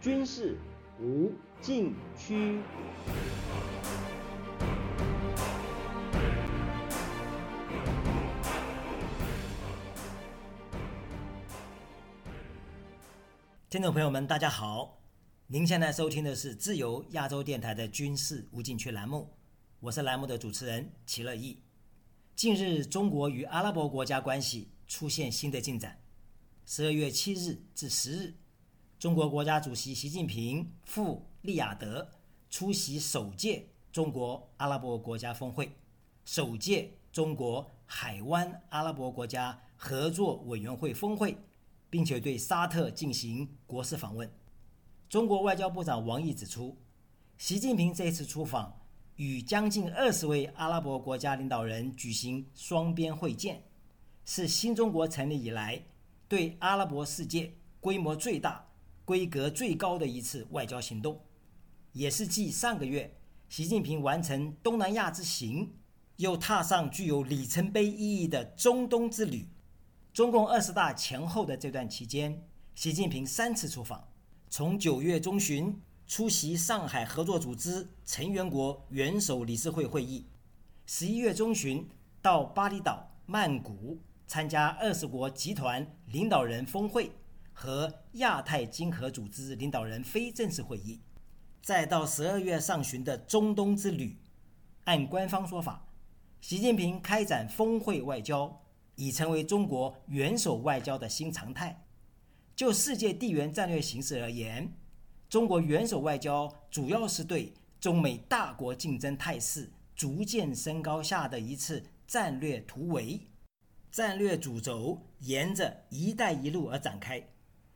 军事无禁区。听众朋友们，大家好！您现在收听的是自由亚洲电台的军事无禁区栏目，我是栏目的主持人齐乐意。近日，中国与阿拉伯国家关系出现新的进展。十二月七日至十日，中国国家主席习近平赴利雅得出席首届中国阿拉伯国家峰会、首届中国海湾阿拉伯国家合作委员会峰会。并且对沙特进行国事访问。中国外交部长王毅指出，习近平这次出访与将近二十位阿拉伯国家领导人举行双边会见，是新中国成立以来对阿拉伯世界规模最大、规格最高的一次外交行动，也是继上个月习近平完成东南亚之行，又踏上具有里程碑意义的中东之旅。中共二十大前后的这段期间，习近平三次出访，从九月中旬出席上海合作组织成员国元首理事会会议，十一月中旬到巴厘岛、曼谷参加二十国集团领导人峰会和亚太经合组织领导人非正式会议，再到十二月上旬的中东之旅。按官方说法，习近平开展峰会外交。已成为中国元首外交的新常态。就世界地缘战略形势而言，中国元首外交主要是对中美大国竞争态势逐渐升高下的一次战略突围。战略主轴沿着“一带一路”而展开，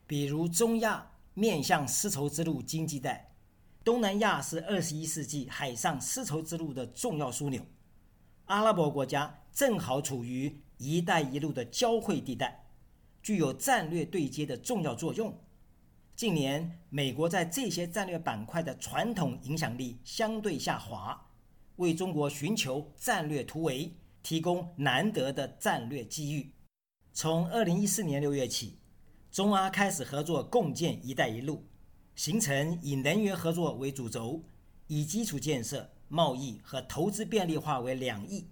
比如中亚面向丝绸之路经济带，东南亚是二十一世纪海上丝绸之路的重要枢纽，阿拉伯国家正好处于。“一带一路”的交汇地带，具有战略对接的重要作用。近年，美国在这些战略板块的传统影响力相对下滑，为中国寻求战略突围提供难得的战略机遇。从二零一四年六月起，中阿开始合作共建“一带一路”，形成以能源合作为主轴，以基础建设、贸易和投资便利化为两翼。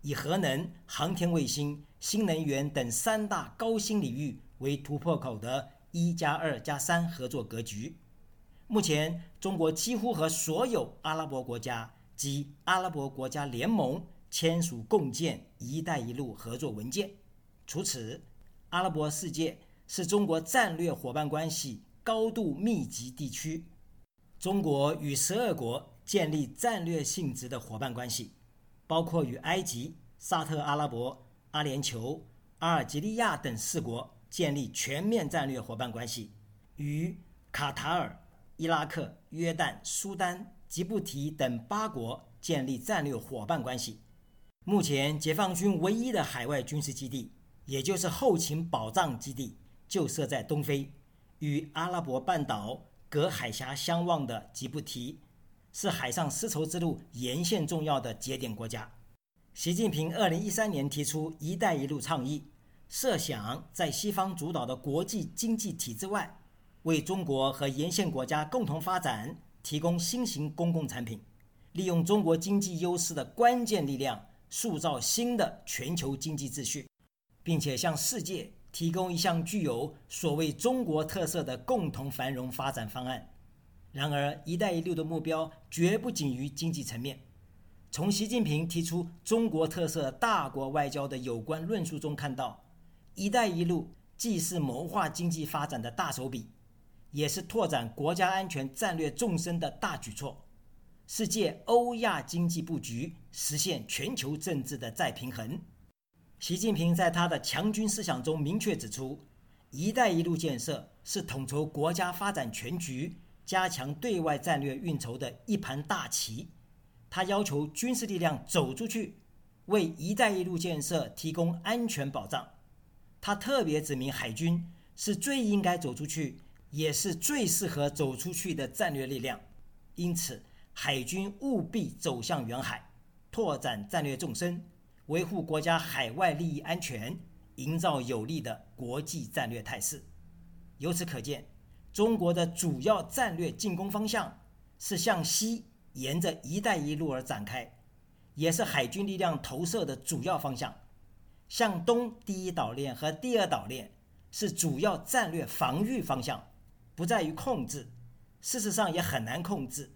以核能、航天卫星、新能源等三大高新领域为突破口的“一加二加三”合作格局。目前，中国几乎和所有阿拉伯国家及阿拉伯国家联盟签署共建“一带一路”合作文件。除此，阿拉伯世界是中国战略伙伴关系高度密集地区。中国与十二国建立战略性质的伙伴关系。包括与埃及、沙特阿拉伯、阿联酋、阿尔及利亚等四国建立全面战略伙伴关系，与卡塔尔、伊拉克、约旦、苏丹、吉布提等八国建立战略伙伴关系。目前，解放军唯一的海外军事基地，也就是后勤保障基地，就设在东非，与阿拉伯半岛隔海峡相望的吉布提。是海上丝绸之路沿线重要的节点国家。习近平二零一三年提出“一带一路”倡议，设想在西方主导的国际经济体制外，为中国和沿线国家共同发展提供新型公共产品，利用中国经济优势的关键力量，塑造新的全球经济秩序，并且向世界提供一项具有所谓中国特色的共同繁荣发展方案。然而，“一带一路”的目标绝不仅于经济层面。从习近平提出中国特色大国外交的有关论述中看到，“一带一路”既是谋划经济发展的大手笔，也是拓展国家安全战略纵深的大举措，是借欧亚经济布局实现全球政治的再平衡。习近平在他的强军思想中明确指出，“一带一路”建设是统筹国家发展全局。加强对外战略运筹的一盘大棋，他要求军事力量走出去，为“一带一路”建设提供安全保障。他特别指明，海军是最应该走出去，也是最适合走出去的战略力量。因此，海军务必走向远海，拓展战略纵深，维护国家海外利益安全，营造有利的国际战略态势。由此可见。中国的主要战略进攻方向是向西沿着“一带一路”而展开，也是海军力量投射的主要方向。向东第一岛链和第二岛链是主要战略防御方向，不在于控制，事实上也很难控制，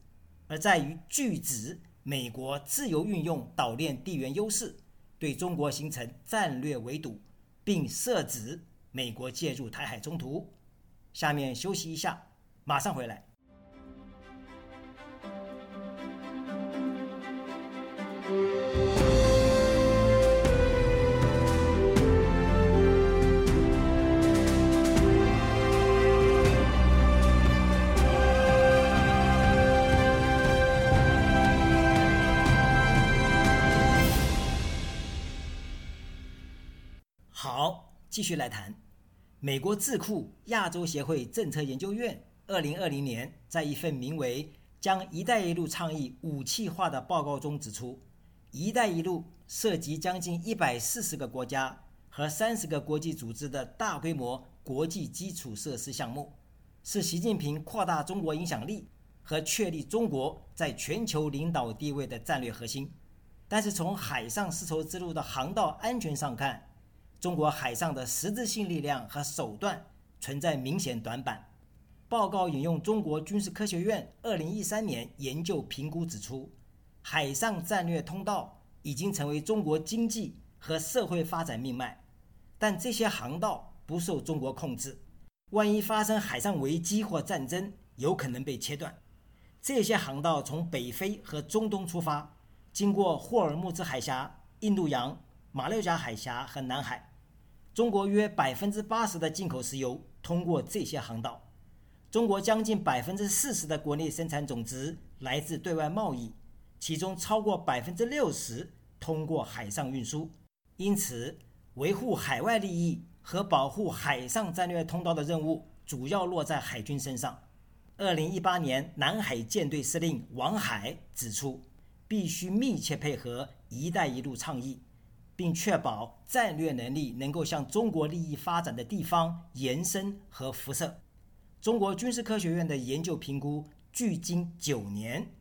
而在于拒止美国自由运用岛链地缘优势，对中国形成战略围堵，并设置美国介入台海中途。下面休息一下，马上回来。继续来谈。美国智库亚洲协会政策研究院二零二零年在一份名为《将“一带一路”倡议武器化》的报告中指出，“一带一路”涉及将近一百四十个国家和三十个国际组织的大规模国际基础设施项目，是习近平扩大中国影响力和确立中国在全球领导地位的战略核心。但是从海上丝绸之路的航道安全上看，中国海上的实质性力量和手段存在明显短板。报告引用中国军事科学院2013年研究评估指出，海上战略通道已经成为中国经济和社会发展命脉，但这些航道不受中国控制，万一发生海上危机或战争，有可能被切断。这些航道从北非和中东出发，经过霍尔木兹海峡、印度洋、马六甲海峡和南海。中国约百分之八十的进口石油通过这些航道，中国将近百分之四十的国内生产总值来自对外贸易，其中超过百分之六十通过海上运输。因此，维护海外利益和保护海上战略通道的任务主要落在海军身上。二零一八年，南海舰队司令王海指出，必须密切配合“一带一路”倡议。并确保战略能力能够向中国利益发展的地方延伸和辐射。中国军事科学院的研究评估，距今九年，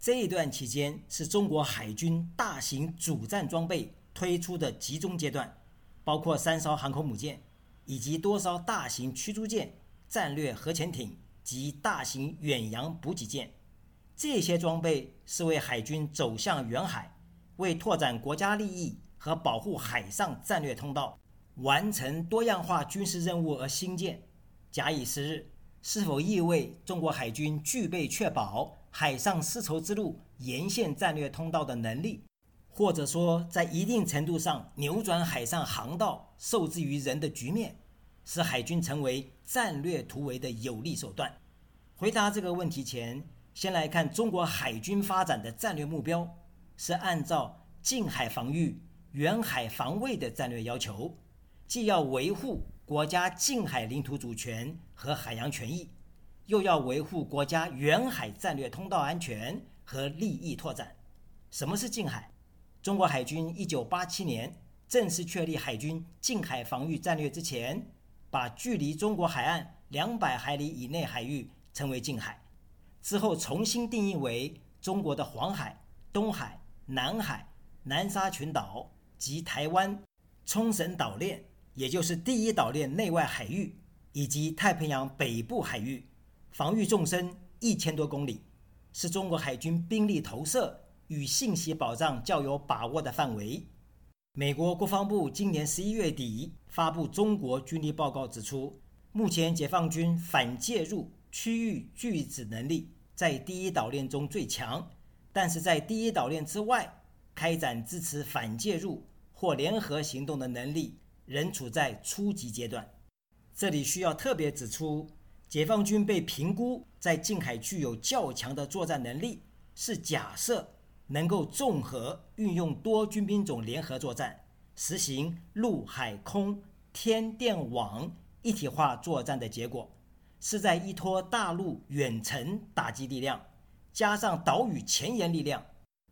这一段期间是中国海军大型主战装备推出的集中阶段，包括三艘航空母舰以及多艘大型驱逐舰、战略核潜艇及大型远洋补给舰。这些装备是为海军走向远海，为拓展国家利益。和保护海上战略通道、完成多样化军事任务而兴建，假以时日，是否意味中国海军具备确保海上丝绸之路沿线战略通道的能力，或者说在一定程度上扭转海上航道受制于人的局面，使海军成为战略突围的有力手段？回答这个问题前，先来看中国海军发展的战略目标是按照近海防御。远海防卫的战略要求，既要维护国家近海领土主权和海洋权益，又要维护国家远海战略通道安全和利益拓展。什么是近海？中国海军一九八七年正式确立海军近海防御战略之前，把距离中国海岸两百海里以内海域称为近海，之后重新定义为中国的黄海、东海、南海、南沙群岛。及台湾冲绳岛链，也就是第一岛链内外海域，以及太平洋北部海域，防御纵深一千多公里，是中国海军兵力投射与信息保障较有把握的范围。美国国防部今年十一月底发布中国军力报告，指出，目前解放军反介入区域拒止能力在第一岛链中最强，但是在第一岛链之外。开展支持反介入或联合行动的能力仍处在初级阶段。这里需要特别指出，解放军被评估在近海具有较强的作战能力，是假设能够综合运用多军兵种联合作战，实行陆海空天电网一体化作战的结果，是在依托大陆远程打击力量，加上岛屿前沿力量。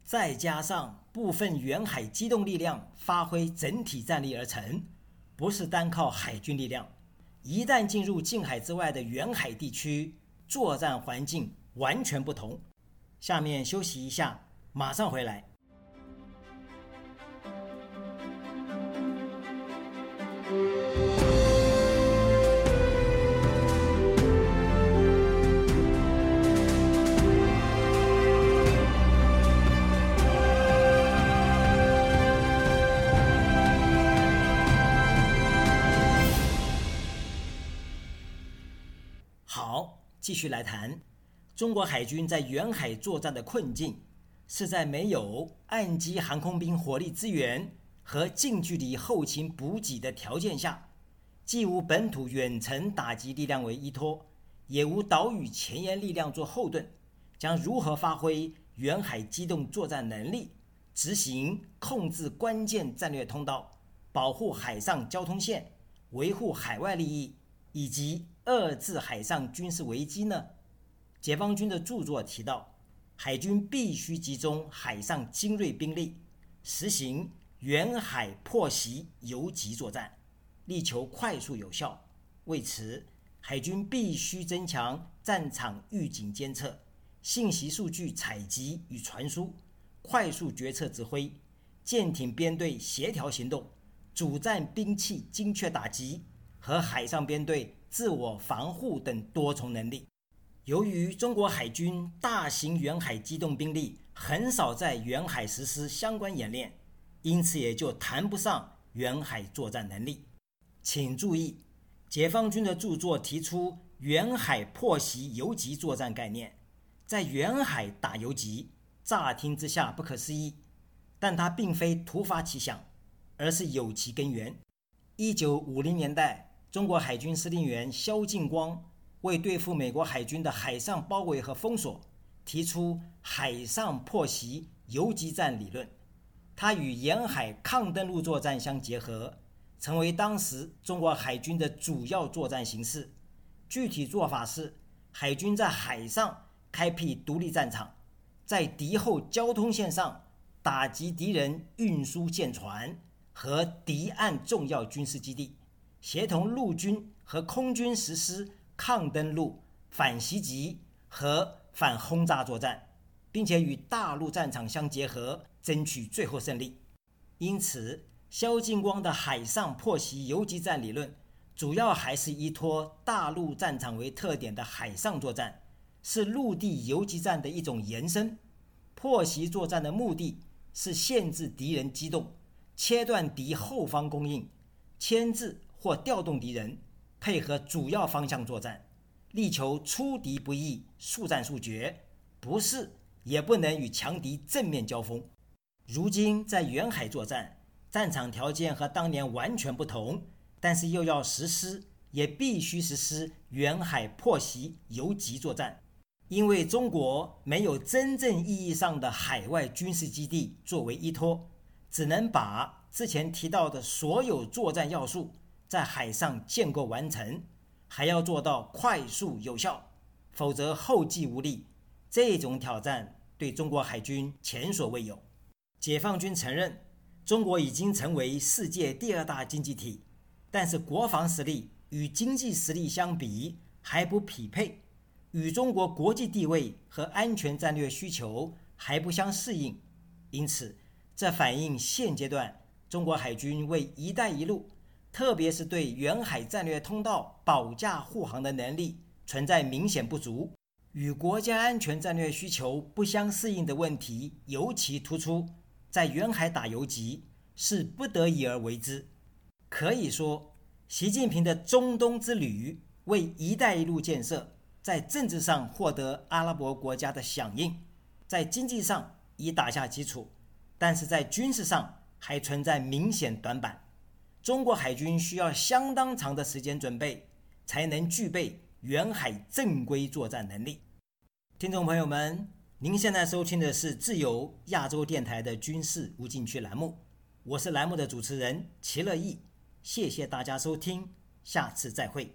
再加上部分远海机动力量发挥整体战力而成，不是单靠海军力量。一旦进入近海之外的远海地区，作战环境完全不同。下面休息一下，马上回来。继续来谈。中国海军在远海作战的困境，是在没有岸基航空兵火力支援和近距离后勤补给的条件下，既无本土远程打击力量为依托，也无岛屿前沿力量做后盾，将如何发挥远海机动作战能力，执行控制关键战略通道，保护海上交通线，维护海外利益，以及遏制海上军事危机呢？解放军的著作提到，海军必须集中海上精锐兵力，实行远海破袭游击作战，力求快速有效。为此，海军必须增强战场预警监测、信息数据采集与传输、快速决策指挥、舰艇编队协调行动、主战兵器精确打击和海上编队。自我防护等多重能力。由于中国海军大型远海机动兵力很少在远海实施相关演练，因此也就谈不上远海作战能力。请注意，解放军的著作提出远海破袭游击作战概念，在远海打游击，乍听之下不可思议，但它并非突发奇想，而是有其根源。一九五零年代。中国海军司令员萧劲光为对付美国海军的海上包围和封锁，提出海上破袭游击战理论。它与沿海抗登陆作战相结合，成为当时中国海军的主要作战形式。具体做法是：海军在海上开辟独立战场，在敌后交通线上打击敌人运输舰船和敌岸重要军事基地。协同陆军和空军实施抗登陆、反袭击和反轰炸作战，并且与大陆战场相结合，争取最后胜利。因此，萧劲光的海上破袭游击战理论，主要还是依托大陆战场为特点的海上作战，是陆地游击战的一种延伸。破袭作战的目的是限制敌人机动，切断敌后方供应，牵制。或调动敌人，配合主要方向作战，力求出敌不意、速战速决，不是也不能与强敌正面交锋。如今在远海作战，战场条件和当年完全不同，但是又要实施，也必须实施远海破袭游击作战，因为中国没有真正意义上的海外军事基地作为依托，只能把之前提到的所有作战要素。在海上建构完成，还要做到快速有效，否则后继无力。这种挑战对中国海军前所未有。解放军承认，中国已经成为世界第二大经济体，但是国防实力与经济实力相比还不匹配，与中国国际地位和安全战略需求还不相适应。因此，这反映现阶段中国海军为“一带一路”。特别是对远海战略通道保驾护航的能力存在明显不足，与国家安全战略需求不相适应的问题尤其突出。在远海打游击是不得已而为之。可以说，习近平的中东之旅为“一带一路”建设在政治上获得阿拉伯国家的响应，在经济上已打下基础，但是在军事上还存在明显短板。中国海军需要相当长的时间准备，才能具备远海正规作战能力。听众朋友们，您现在收听的是自由亚洲电台的军事无禁区栏目，我是栏目的主持人齐乐意，谢谢大家收听，下次再会。